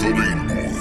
Karim Boy.